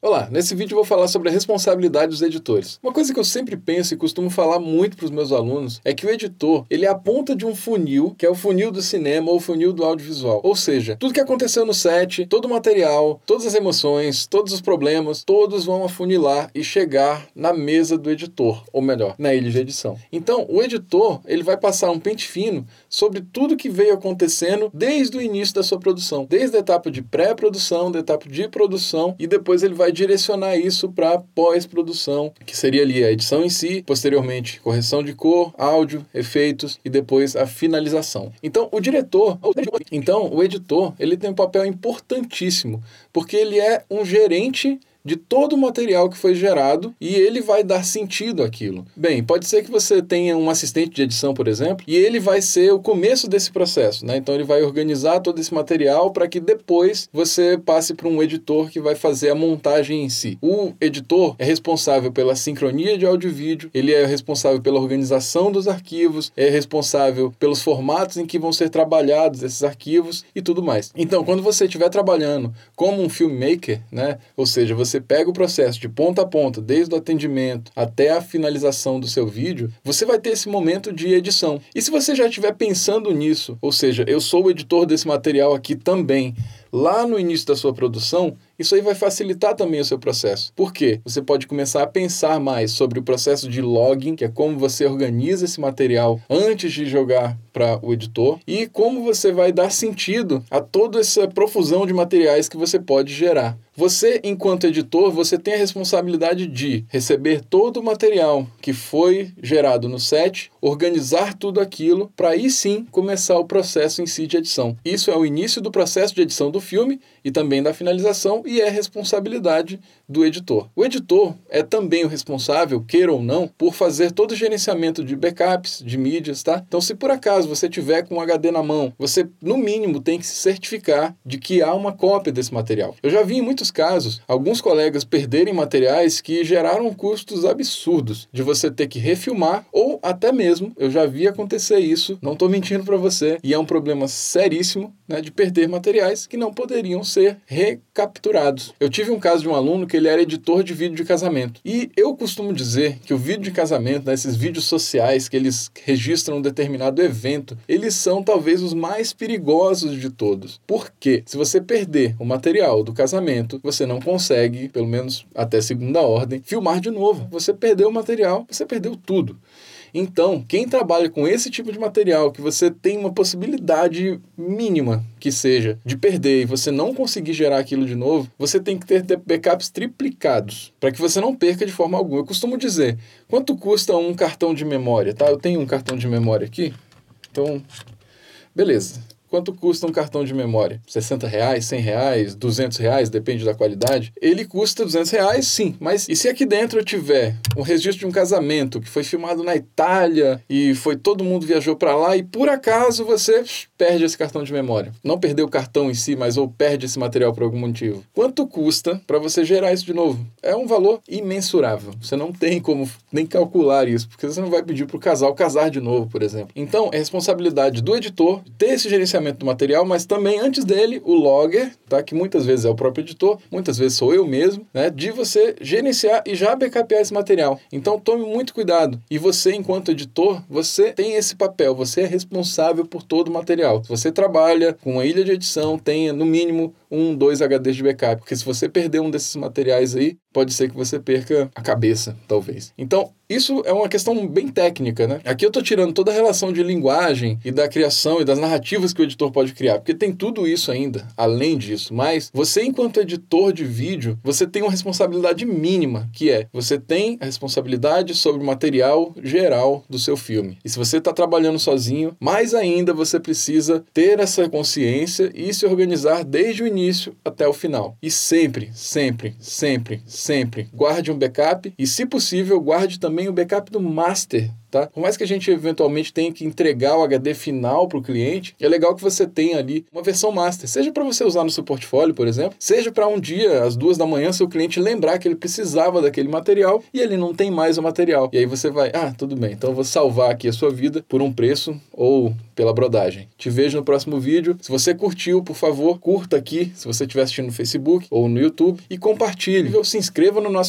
Olá, nesse vídeo vou falar sobre a responsabilidade dos editores. Uma coisa que eu sempre penso e costumo falar muito para os meus alunos é que o editor, ele é a ponta de um funil, que é o funil do cinema ou o funil do audiovisual. Ou seja, tudo que aconteceu no set, todo o material, todas as emoções, todos os problemas, todos vão afunilar e chegar na mesa do editor, ou melhor, na ilha de edição. Então, o editor, ele vai passar um pente fino sobre tudo que veio acontecendo desde o início da sua produção, desde a etapa de pré-produção, da etapa de produção e depois ele vai vai direcionar isso para pós-produção, que seria ali a edição em si, posteriormente correção de cor, áudio, efeitos e depois a finalização. Então, o diretor, então o editor, ele tem um papel importantíssimo, porque ele é um gerente de todo o material que foi gerado e ele vai dar sentido àquilo. Bem, pode ser que você tenha um assistente de edição, por exemplo, e ele vai ser o começo desse processo, né? Então ele vai organizar todo esse material para que depois você passe para um editor que vai fazer a montagem em si. O editor é responsável pela sincronia de áudio e vídeo, ele é responsável pela organização dos arquivos, é responsável pelos formatos em que vão ser trabalhados esses arquivos e tudo mais. Então, quando você estiver trabalhando como um filmmaker, né? Ou seja, você você pega o processo de ponta a ponta, desde o atendimento até a finalização do seu vídeo, você vai ter esse momento de edição. E se você já estiver pensando nisso, ou seja, eu sou o editor desse material aqui também, lá no início da sua produção, isso aí vai facilitar também o seu processo. Por quê? Você pode começar a pensar mais sobre o processo de logging, que é como você organiza esse material antes de jogar para o editor, e como você vai dar sentido a toda essa profusão de materiais que você pode gerar. Você, enquanto editor, você tem a responsabilidade de receber todo o material que foi gerado no set, organizar tudo aquilo para aí sim começar o processo em si de edição. Isso é o início do processo de edição do filme e também da finalização e é responsabilidade do editor. O editor é também o responsável, queira ou não, por fazer todo o gerenciamento de backups, de mídias, tá? Então, se por acaso você tiver com um HD na mão, você no mínimo tem que se certificar de que há uma cópia desse material. Eu já vi em muitos casos alguns colegas perderem materiais que geraram custos absurdos de você ter que refilmar ou até mesmo, eu já vi acontecer isso, não estou mentindo para você, e é um problema seríssimo, né, de perder materiais que não poderiam ser recapturados. Eu tive um caso de um aluno que ele era editor de vídeo de casamento. E eu costumo dizer que o vídeo de casamento, né, esses vídeos sociais que eles registram um determinado evento, eles são talvez os mais perigosos de todos. Porque se você perder o material do casamento, você não consegue, pelo menos até segunda ordem, filmar de novo. Você perdeu o material, você perdeu tudo. Então, quem trabalha com esse tipo de material, que você tem uma possibilidade mínima que seja de perder e você não conseguir gerar aquilo de novo, você tem que ter backups triplicados para que você não perca de forma alguma. Eu costumo dizer, quanto custa um cartão de memória, tá? Eu tenho um cartão de memória aqui, então, beleza. Quanto custa um cartão de memória? 60 reais, 100 reais, 200 reais, depende da qualidade. Ele custa 200 reais, sim. Mas e se aqui dentro eu tiver um registro de um casamento que foi filmado na Itália e foi todo mundo viajou para lá e por acaso você perde esse cartão de memória? Não perdeu o cartão em si, mas ou perde esse material por algum motivo. Quanto custa para você gerar isso de novo? É um valor imensurável. Você não tem como nem calcular isso, porque você não vai pedir para o casal casar de novo, por exemplo. Então, é responsabilidade do editor ter esse gerenciamento gerenciamento do material, mas também antes dele o logger, tá? Que muitas vezes é o próprio editor, muitas vezes sou eu mesmo, né? De você gerenciar e já backupear esse material. Então tome muito cuidado. E você, enquanto editor, você tem esse papel, você é responsável por todo o material. Você trabalha com uma ilha de edição, tenha no mínimo um, dois HDs de backup, porque se você perder um desses materiais aí, pode ser que você perca a cabeça, talvez. Então, isso é uma questão bem técnica, né? Aqui eu estou tirando toda a relação de linguagem e da criação e das narrativas que o editor pode criar, porque tem tudo isso ainda, além disso. Mas você, enquanto editor de vídeo, você tem uma responsabilidade mínima, que é você tem a responsabilidade sobre o material geral do seu filme. E se você está trabalhando sozinho, mais ainda você precisa ter essa consciência e se organizar desde o início até o final. E sempre, sempre, sempre, sempre guarde um backup e, se possível, guarde também o backup do master tá? Por mais que a gente eventualmente tenha que entregar o HD final para o cliente, é legal que você tenha ali uma versão master, seja para você usar no seu portfólio, por exemplo, seja para um dia, às duas da manhã, seu cliente lembrar que ele precisava daquele material e ele não tem mais o material. E aí você vai, ah, tudo bem, então eu vou salvar aqui a sua vida por um preço ou pela brodagem. Te vejo no próximo vídeo. Se você curtiu, por favor, curta aqui, se você estiver assistindo no Facebook ou no YouTube, e compartilhe. Ou se inscreva no nosso